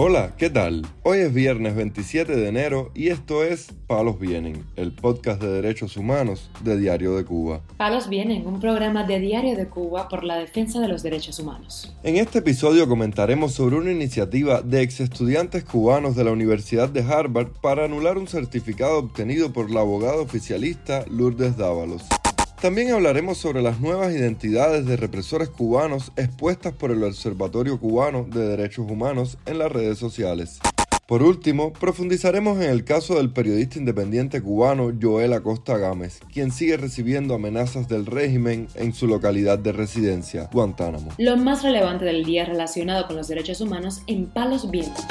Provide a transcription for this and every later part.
Hola, ¿qué tal? Hoy es viernes 27 de enero y esto es Palos Vienen, el podcast de derechos humanos de Diario de Cuba. Palos Vienen, un programa de Diario de Cuba por la defensa de los derechos humanos. En este episodio comentaremos sobre una iniciativa de ex estudiantes cubanos de la Universidad de Harvard para anular un certificado obtenido por la abogada oficialista Lourdes Dávalos. También hablaremos sobre las nuevas identidades de represores cubanos expuestas por el Observatorio Cubano de Derechos Humanos en las redes sociales. Por último, profundizaremos en el caso del periodista independiente cubano Joel Acosta Gámez, quien sigue recibiendo amenazas del régimen en su localidad de residencia, Guantánamo. Lo más relevante del día relacionado con los derechos humanos en Palos Vientos.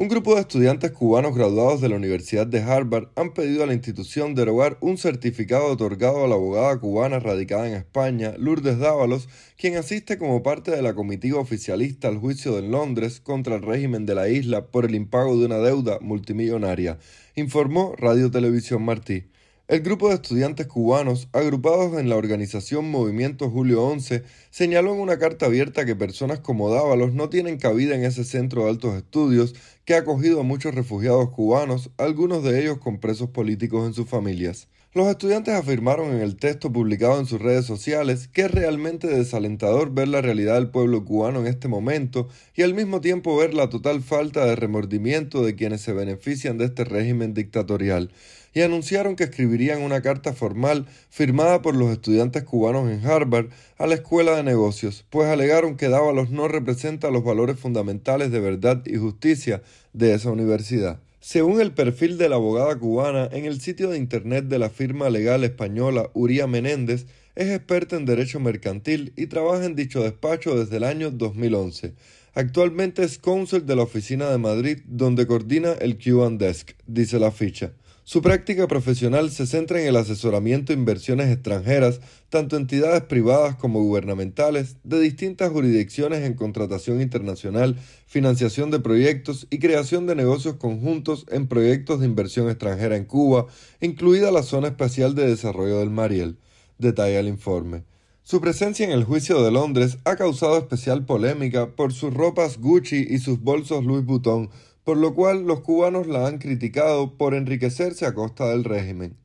Un grupo de estudiantes cubanos graduados de la Universidad de Harvard han pedido a la institución derogar un certificado otorgado a la abogada cubana radicada en España, Lourdes Dávalos, quien asiste como parte de la comitiva oficialista al juicio de Londres contra el régimen de la isla por el impago de una deuda multimillonaria, informó Radio Televisión Martí. El grupo de estudiantes cubanos, agrupados en la organización Movimiento Julio 11, señaló en una carta abierta que personas como Dávalos no tienen cabida en ese centro de altos estudios que ha acogido a muchos refugiados cubanos, algunos de ellos con presos políticos en sus familias. Los estudiantes afirmaron en el texto publicado en sus redes sociales que es realmente desalentador ver la realidad del pueblo cubano en este momento y al mismo tiempo ver la total falta de remordimiento de quienes se benefician de este régimen dictatorial y anunciaron que escribirían una carta formal firmada por los estudiantes cubanos en Harvard a la Escuela de Negocios, pues alegaron que Dávalos no representa los valores fundamentales de verdad y justicia de esa universidad. Según el perfil de la abogada cubana en el sitio de internet de la firma legal española Uría Menéndez, es experta en derecho mercantil y trabaja en dicho despacho desde el año 2011. Actualmente es cónsul de la oficina de Madrid donde coordina el Q Desk, dice la ficha. Su práctica profesional se centra en el asesoramiento de inversiones extranjeras, tanto entidades privadas como gubernamentales, de distintas jurisdicciones en contratación internacional, financiación de proyectos y creación de negocios conjuntos en proyectos de inversión extranjera en Cuba, incluida la Zona Especial de Desarrollo del Mariel, detalla el informe. Su presencia en el juicio de Londres ha causado especial polémica por sus ropas Gucci y sus bolsos Louis Vuitton, por lo cual los cubanos la han criticado por enriquecerse a costa del régimen.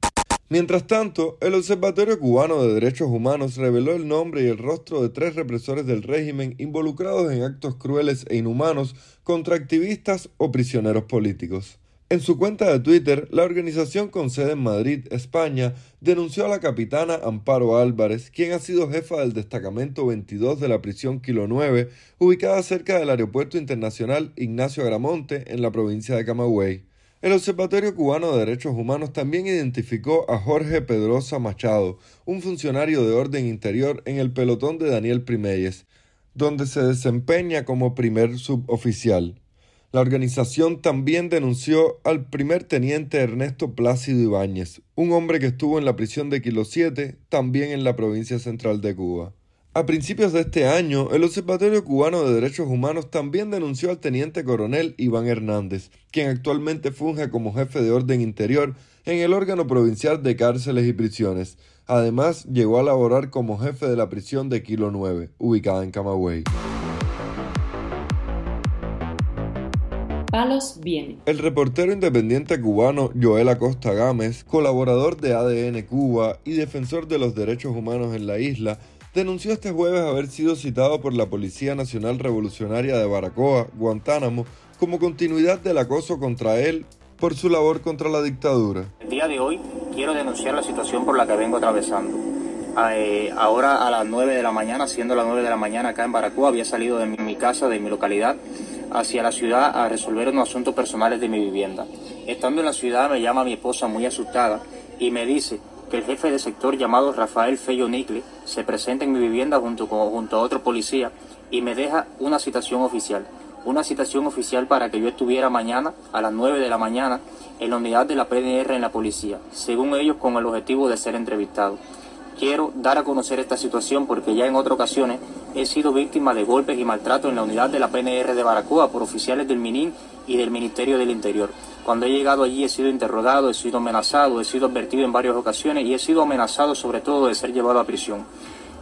Mientras tanto, el Observatorio Cubano de Derechos Humanos reveló el nombre y el rostro de tres represores del régimen involucrados en actos crueles e inhumanos contra activistas o prisioneros políticos. En su cuenta de Twitter, la organización con sede en Madrid, España, denunció a la capitana Amparo Álvarez, quien ha sido jefa del destacamento 22 de la prisión Kilo 9, ubicada cerca del Aeropuerto Internacional Ignacio Agramonte, en la provincia de Camagüey. El Observatorio Cubano de Derechos Humanos también identificó a Jorge Pedrosa Machado, un funcionario de orden interior en el pelotón de Daniel Primeyes, donde se desempeña como primer suboficial. La organización también denunció al primer teniente Ernesto Plácido Ibáñez, un hombre que estuvo en la prisión de Kilo 7, también en la provincia central de Cuba. A principios de este año, el Observatorio Cubano de Derechos Humanos también denunció al teniente coronel Iván Hernández, quien actualmente funge como jefe de orden interior en el órgano provincial de cárceles y prisiones. Además, llegó a laborar como jefe de la prisión de Kilo 9, ubicada en Camagüey. Palos El reportero independiente cubano Joel Acosta Gámez, colaborador de ADN Cuba y defensor de los derechos humanos en la isla, denunció este jueves haber sido citado por la Policía Nacional Revolucionaria de Baracoa, Guantánamo, como continuidad del acoso contra él por su labor contra la dictadura. El día de hoy quiero denunciar la situación por la que vengo atravesando. Eh, ahora a las 9 de la mañana, siendo las 9 de la mañana acá en Baracoa, había salido de mi casa, de mi localidad, hacia la ciudad a resolver unos asuntos personales de mi vivienda. Estando en la ciudad me llama mi esposa muy asustada y me dice que el jefe de sector llamado Rafael Fello Nicle se presenta en mi vivienda junto, con, junto a otro policía y me deja una citación oficial. Una citación oficial para que yo estuviera mañana a las 9 de la mañana en la unidad de la PNR en la policía, según ellos con el objetivo de ser entrevistado. Quiero dar a conocer esta situación porque ya en otras ocasiones he sido víctima de golpes y maltratos en la unidad de la PNR de Baracoa por oficiales del MININ y del Ministerio del Interior. Cuando he llegado allí he sido interrogado, he sido amenazado, he sido advertido en varias ocasiones y he sido amenazado sobre todo de ser llevado a prisión.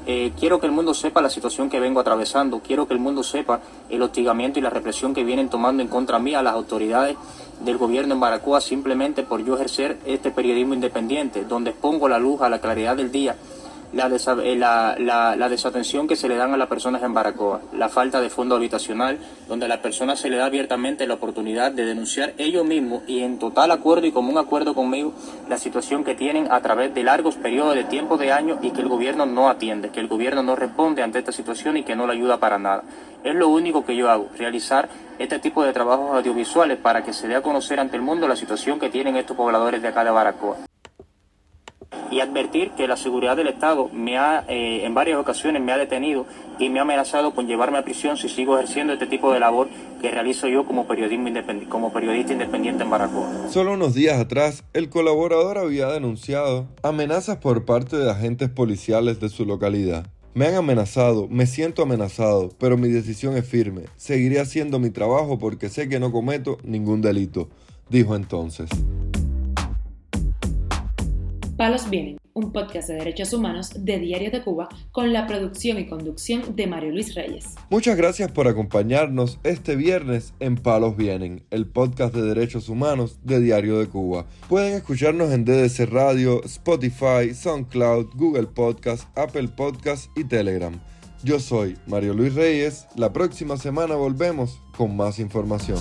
Eh, quiero que el mundo sepa la situación que vengo atravesando, quiero que el mundo sepa el hostigamiento y la represión que vienen tomando en contra mía las autoridades del gobierno en Baracoa simplemente por yo ejercer este periodismo independiente, donde expongo la luz a la claridad del día eh, la, la, la, desatención que se le dan a las personas en Baracoa, la falta de fondo habitacional, donde a las personas se le da abiertamente la oportunidad de denunciar ellos mismos y en total acuerdo y común acuerdo conmigo la situación que tienen a través de largos periodos de tiempo de años y que el gobierno no atiende, que el gobierno no responde ante esta situación y que no le ayuda para nada. Es lo único que yo hago, realizar este tipo de trabajos audiovisuales para que se dé a conocer ante el mundo la situación que tienen estos pobladores de acá de Baracoa y advertir que la seguridad del Estado me ha, eh, en varias ocasiones me ha detenido y me ha amenazado con llevarme a prisión si sigo ejerciendo este tipo de labor que realizo yo como, periodismo como periodista independiente en Baracoa. Solo unos días atrás, el colaborador había denunciado amenazas por parte de agentes policiales de su localidad. Me han amenazado, me siento amenazado, pero mi decisión es firme. Seguiré haciendo mi trabajo porque sé que no cometo ningún delito, dijo entonces. Palos Vienen, un podcast de derechos humanos de Diario de Cuba con la producción y conducción de Mario Luis Reyes. Muchas gracias por acompañarnos este viernes en Palos Vienen, el podcast de derechos humanos de Diario de Cuba. Pueden escucharnos en DDC Radio, Spotify, SoundCloud, Google Podcast, Apple Podcast y Telegram. Yo soy Mario Luis Reyes. La próxima semana volvemos con más información.